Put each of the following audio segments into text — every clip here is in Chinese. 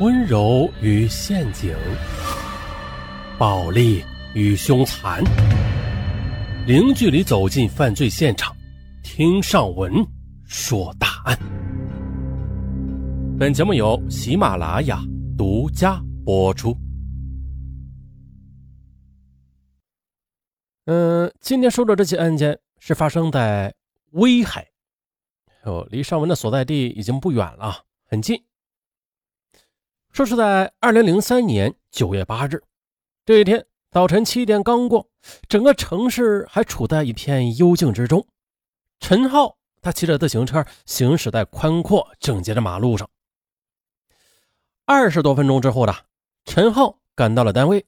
温柔与陷阱，暴力与凶残，零距离走进犯罪现场，听上文说大案。本节目由喜马拉雅独家播出。嗯，今天说的这起案件是发生在威海，哦，离上文的所在地已经不远了，很近。说是在二零零三年九月八日这一天早晨七点刚过，整个城市还处在一片幽静之中。陈浩他骑着自行车行驶在宽阔整洁的马路上。二十多分钟之后的陈浩赶到了单位，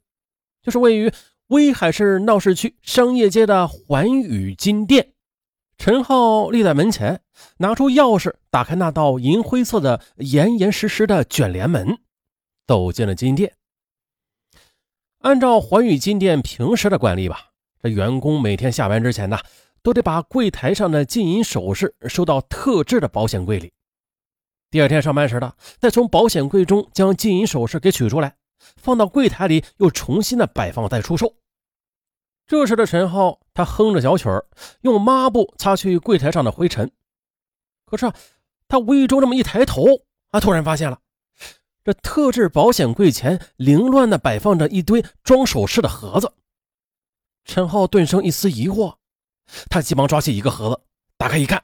就是位于。威海市闹市区商业街的环宇金店，陈浩立在门前，拿出钥匙打开那道银灰色的严严实实的卷帘门，走进了金店。按照环宇金店平时的惯例吧，这员工每天下班之前呢，都得把柜台上的金银首饰收到特制的保险柜里。第二天上班时的，再从保险柜中将金银首饰给取出来，放到柜台里，又重新的摆放再出售。这时的陈浩，他哼着小曲儿，用抹布擦去柜台上的灰尘。可是，他无意中这么一抬头，啊突然发现了，这特制保险柜前凌乱地摆放着一堆装首饰的盒子。陈浩顿生一丝疑惑，他急忙抓起一个盒子，打开一看，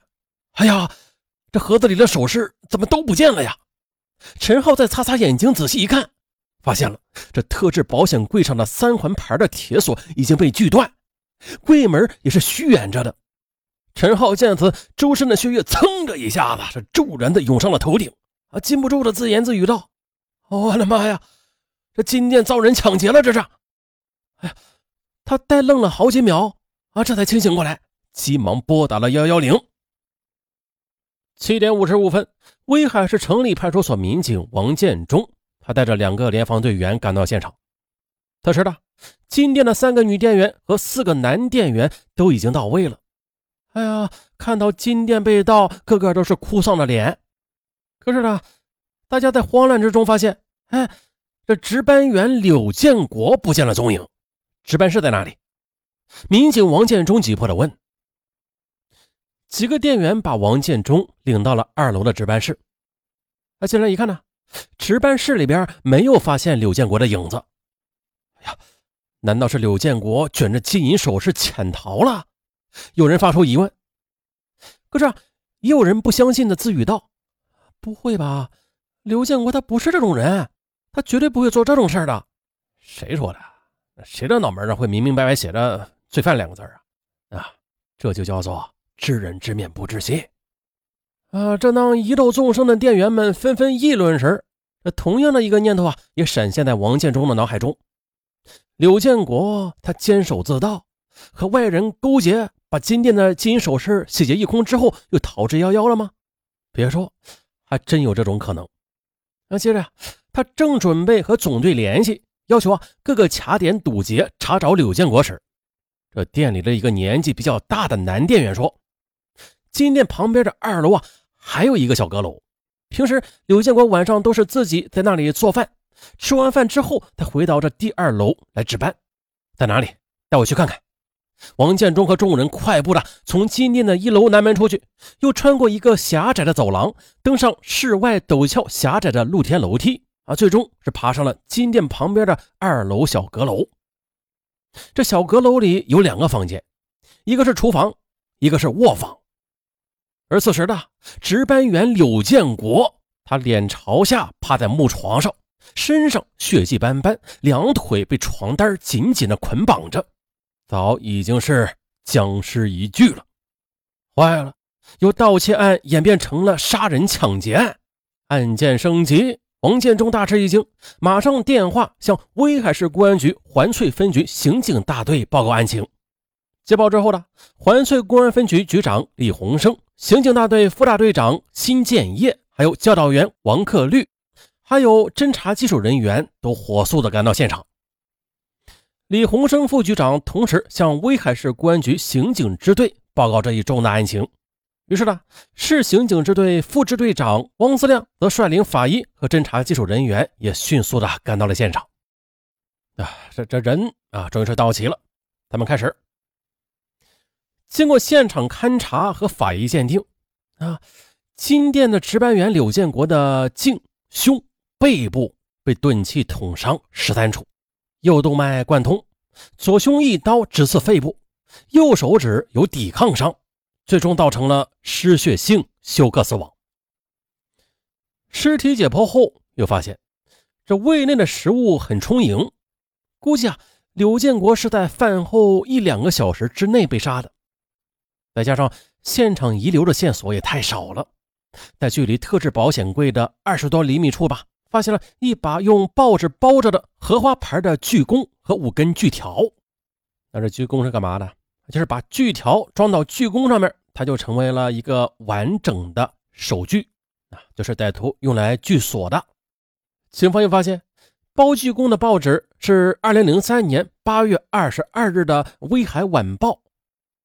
哎呀，这盒子里的首饰怎么都不见了呀？陈浩再擦擦眼睛，仔细一看。发现了，这特制保险柜上的三环牌的铁锁已经被锯断，柜门也是虚掩着的。陈浩见此，周身的血液噌的一下子是骤然的涌上了头顶，啊，禁不住的自言自语道：“我的妈呀，这金店遭人抢劫了！这是！”哎呀，他呆愣了好几秒，啊，这才清醒过来，急忙拨打了幺幺零。七点五十五分，威海市城里派出所民警王建忠。他带着两个联防队员赶到现场，他知道金店的三个女店员和四个男店员都已经到位了。哎呀，看到金店被盗，个个都是哭丧着脸。可是呢，大家在慌乱之中发现，哎，这值班员柳建国不见了踪影，值班室在哪里？民警王建忠急迫地问。几个店员把王建忠领到了二楼的值班室。啊，进来一看呢。值班室里边没有发现柳建国的影子。哎呀，难道是柳建国卷着金银首饰潜逃了？有人发出疑问。可是也有人不相信的自语道：“不会吧，刘建国他不是这种人，他绝对不会做这种事的。”谁说的？谁的脑门上会明明白白写着“罪犯”两个字啊？啊，这就叫做知人知面不知心。啊！正当疑窦纵生的店员们纷纷议论时，这同样的一个念头啊，也闪现在王建忠的脑海中。柳建国他监守自盗，和外人勾结，把金店的金银首饰洗劫一空之后，又逃之夭夭了吗？别说，还真有这种可能。那接着，他正准备和总队联系，要求啊各个卡点堵截查找柳建国时，这店里的一个年纪比较大的男店员说。金店旁边的二楼啊，还有一个小阁楼。平时柳建国晚上都是自己在那里做饭，吃完饭之后，他回到这第二楼来值班。在哪里？带我去看看。王建忠和众人快步的从金店的一楼南门出去，又穿过一个狭窄的走廊，登上室外陡峭狭窄的露天楼梯啊，最终是爬上了金店旁边的二楼小阁楼。这小阁楼里有两个房间，一个是厨房，一个是卧房。而此时的值班员柳建国，他脸朝下趴在木床上，身上血迹斑斑，两腿被床单紧紧的捆绑着，早已经是僵尸一具了。坏了，由盗窃案演变成了杀人抢劫案，案件升级。王建忠大吃一惊，马上电话向威海市公安局环翠分局刑警大队报告案情。接报之后呢，环翠公安分局局长李洪生。刑警大队副大队长辛建业，还有教导员王克律，还有侦查技术人员都火速的赶到现场。李洪生副局长同时向威海市公安局刑警支队报告这一重大案情，于是呢，市刑警支队副支队长汪思亮则率领法医和侦查技术人员也迅速的赶到了现场。啊，这这人啊，终于是到齐了。咱们开始，经过现场勘查和法医鉴定，啊，金店的值班员柳建国的颈、胸、背部被钝器捅伤十三处，右动脉贯通，左胸一刀直刺肺部，右手指有抵抗伤。最终造成了失血性休克死亡。尸体解剖后，又发现这胃内的食物很充盈，估计啊，柳建国是在饭后一两个小时之内被杀的。再加上现场遗留的线索也太少了，在距离特制保险柜的二十多厘米处吧，发现了一把用报纸包着的荷花牌的锯弓和五根锯条。那这锯弓是干嘛的？就是把锯条装到锯弓上面，它就成为了一个完整的手锯啊，就是歹徒用来锯锁的。警方又发现，包锯弓的报纸是二零零三年八月二十二日的《威海晚报》。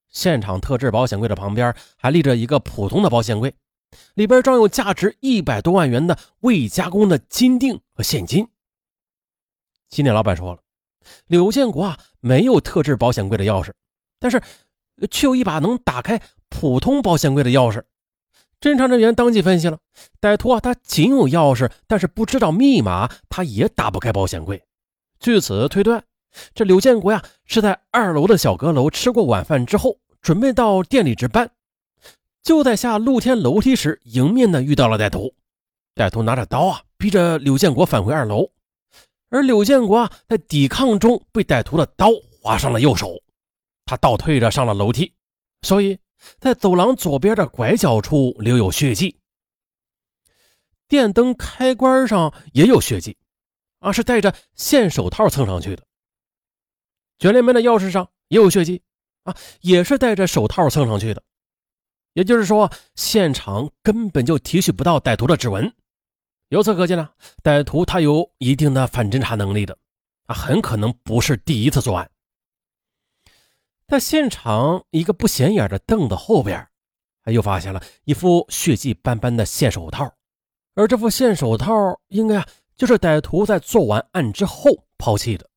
现场特制保险柜的旁边还立着一个普通的保险柜，里边装有价值一百多万元的未加工的金锭和现金。金店老板说了，柳建国啊没有特制保险柜的钥匙。但是，却有一把能打开普通保险柜的钥匙。侦查人员当即分析了，歹徒啊，他仅有钥匙，但是不知道密码，他也打不开保险柜。据此推断，这柳建国呀，是在二楼的小阁楼吃过晚饭之后，准备到店里值班，就在下露天楼梯时，迎面的遇到了歹徒。歹徒拿着刀啊，逼着柳建国返回二楼，而柳建国啊，在抵抗中被歹徒的刀划伤了右手。他倒退着上了楼梯，所以在走廊左边的拐角处留有血迹。电灯开关上也有血迹，啊，是戴着线手套蹭上去的。卷帘门的钥匙上也有血迹，啊，也是戴着手套蹭上去的。也就是说，现场根本就提取不到歹徒的指纹。由此可见呢，歹徒他有一定的反侦查能力的，啊，很可能不是第一次作案。在现场一个不显眼的凳子后边，又发现了一副血迹斑斑的线手套，而这副线手套应该啊就是歹徒在做完案之后抛弃的。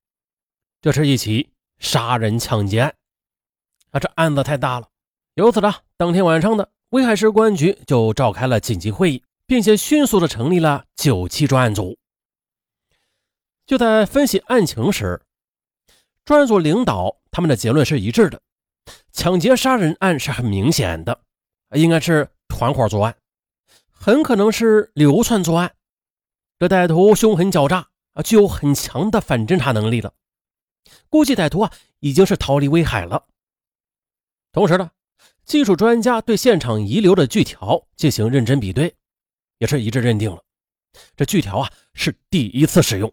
这是一起杀人抢劫案，啊，这案子太大了。由此呢，当天晚上的威海市公安局就召开了紧急会议，并且迅速的成立了九七专案组。就在分析案情时，专案组领导。他们的结论是一致的，抢劫杀人案是很明显的，应该是团伙作案，很可能是流窜作案。这歹徒凶狠狡诈啊，具有很强的反侦查能力了。估计歹徒啊已经是逃离威海了。同时呢，技术专家对现场遗留的锯条进行认真比对，也是一致认定了这锯条啊是第一次使用，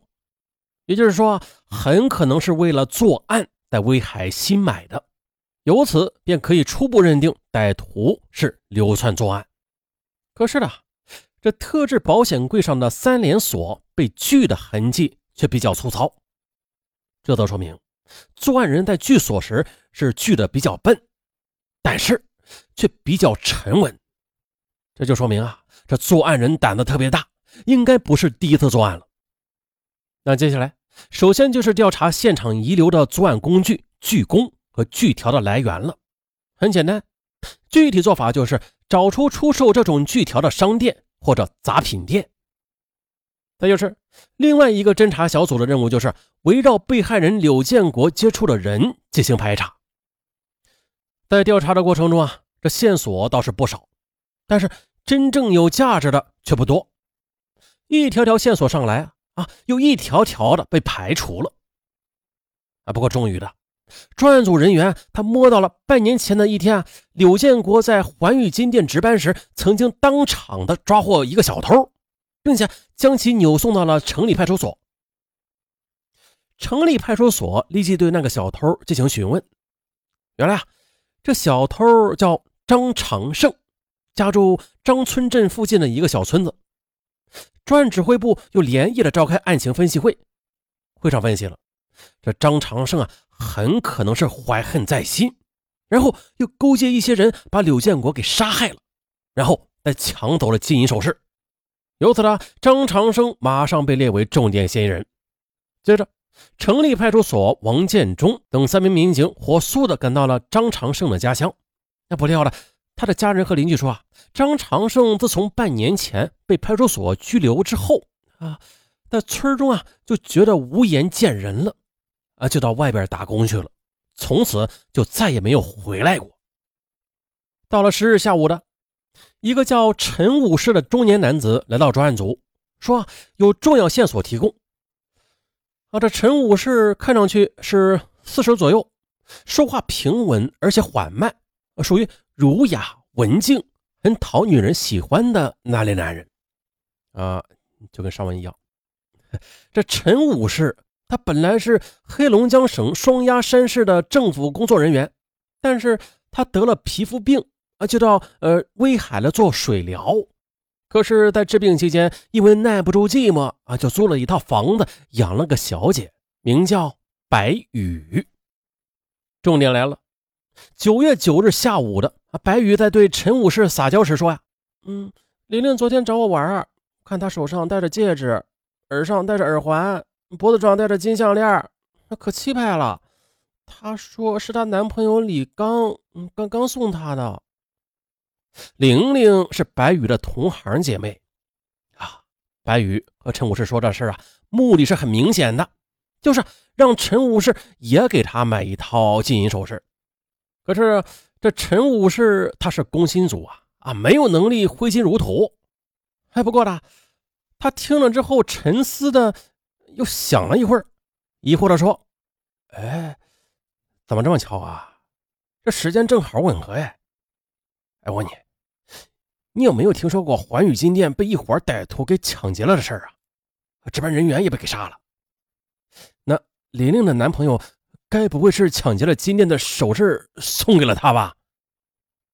也就是说，很可能是为了作案。在威海新买的，由此便可以初步认定歹徒是流窜作案。可是呢，这特制保险柜上的三连锁被锯的痕迹却比较粗糙，这则说明作案人在锯锁时是锯的比较笨，但是却比较沉稳。这就说明啊，这作案人胆子特别大，应该不是第一次作案了。那接下来。首先就是调查现场遗留的作案工具锯弓和锯条的来源了。很简单，具体做法就是找出出售这种锯条的商店或者杂品店。再就是另外一个侦查小组的任务，就是围绕被害人柳建国接触的人进行排查。在调查的过程中啊，这线索倒是不少，但是真正有价值的却不多。一条条线索上来啊。又一条条的被排除了。啊，不过终于的，专案组人员他摸到了半年前的一天啊，柳建国在环宇金店值班时，曾经当场的抓获一个小偷，并且将其扭送到了城里派出所。城里派出所立即对那个小偷进行询问。原来啊，这小偷叫张长胜，家住张村镇附近的一个小村子。专案指挥部又连夜的召开案情分析会，会上分析了，这张长胜啊，很可能是怀恨在心，然后又勾结一些人把柳建国给杀害了，然后再抢走了金银首饰。由此呢，张长生马上被列为重点嫌疑人。接着，城里派出所王建忠等三名民警火速的赶到了张长胜的家乡。那不料呢，他的家人和邻居说啊，张长胜自从半年前被派出所拘留之后啊，在村中啊就觉得无颜见人了，啊，就到外边打工去了，从此就再也没有回来过。到了十日下午的。一个叫陈武士的中年男子来到专案组，说有重要线索提供。啊，这陈武士看上去是四十左右，说话平稳而且缓慢，属于儒雅文静、很讨女人喜欢的那类男人。啊，就跟上文一样，这陈武士他本来是黑龙江省双鸭山市的政府工作人员，但是他得了皮肤病。啊就到呃威海了做水疗，可是，在治病期间，因为耐不住寂寞啊，就租了一套房子，养了个小姐，名叫白羽。重点来了，九月九日下午的啊，白羽在对陈武士撒娇时说呀：“嗯，玲玲昨天找我玩，看她手上戴着戒指，耳上戴着耳环，脖子上戴着金项链，那可气派了。她说是她男朋友李刚，嗯，刚刚送她的。”玲玲是白羽的同行姐妹啊，白羽和陈武士说这事啊，目的是很明显的，就是让陈武士也给他买一套金银首饰。可是这陈武士他是工薪族啊啊，没有能力挥金如土。哎，不过呢，他听了之后沉思的，又想了一会儿，疑惑的说：“哎，怎么这么巧啊？这时间正好吻合哎。哎，我问你。”你有没有听说过环宇金店被一伙歹徒给抢劫了的事儿啊？值班人员也被给杀了。那玲玲的男朋友该不会是抢劫了金店的首饰送给了她吧？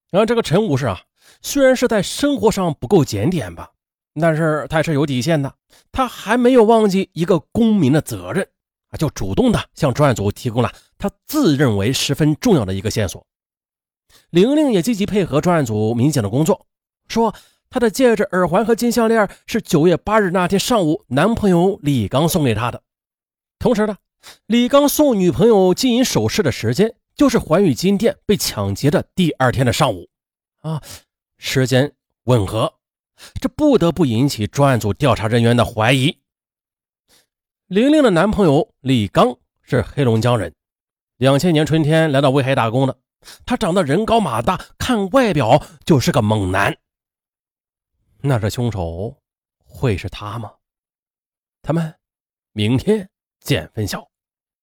然后这个陈武士啊，虽然是在生活上不够检点吧，但是他是有底线的。他还没有忘记一个公民的责任啊，就主动的向专案组提供了他自认为十分重要的一个线索。玲玲也积极配合专案组民警的工作。说她的戒指、耳环和金项链是九月八日那天上午男朋友李刚送给她的。同时呢，李刚送女朋友金银首饰的时间就是环宇金店被抢劫的第二天的上午，啊，时间吻合，这不得不引起专案组调查人员的怀疑。玲玲的男朋友李刚是黑龙江人，两千年春天来到威海打工的，他长得人高马大，看外表就是个猛男。那这凶手会是他吗？咱们明天见分晓。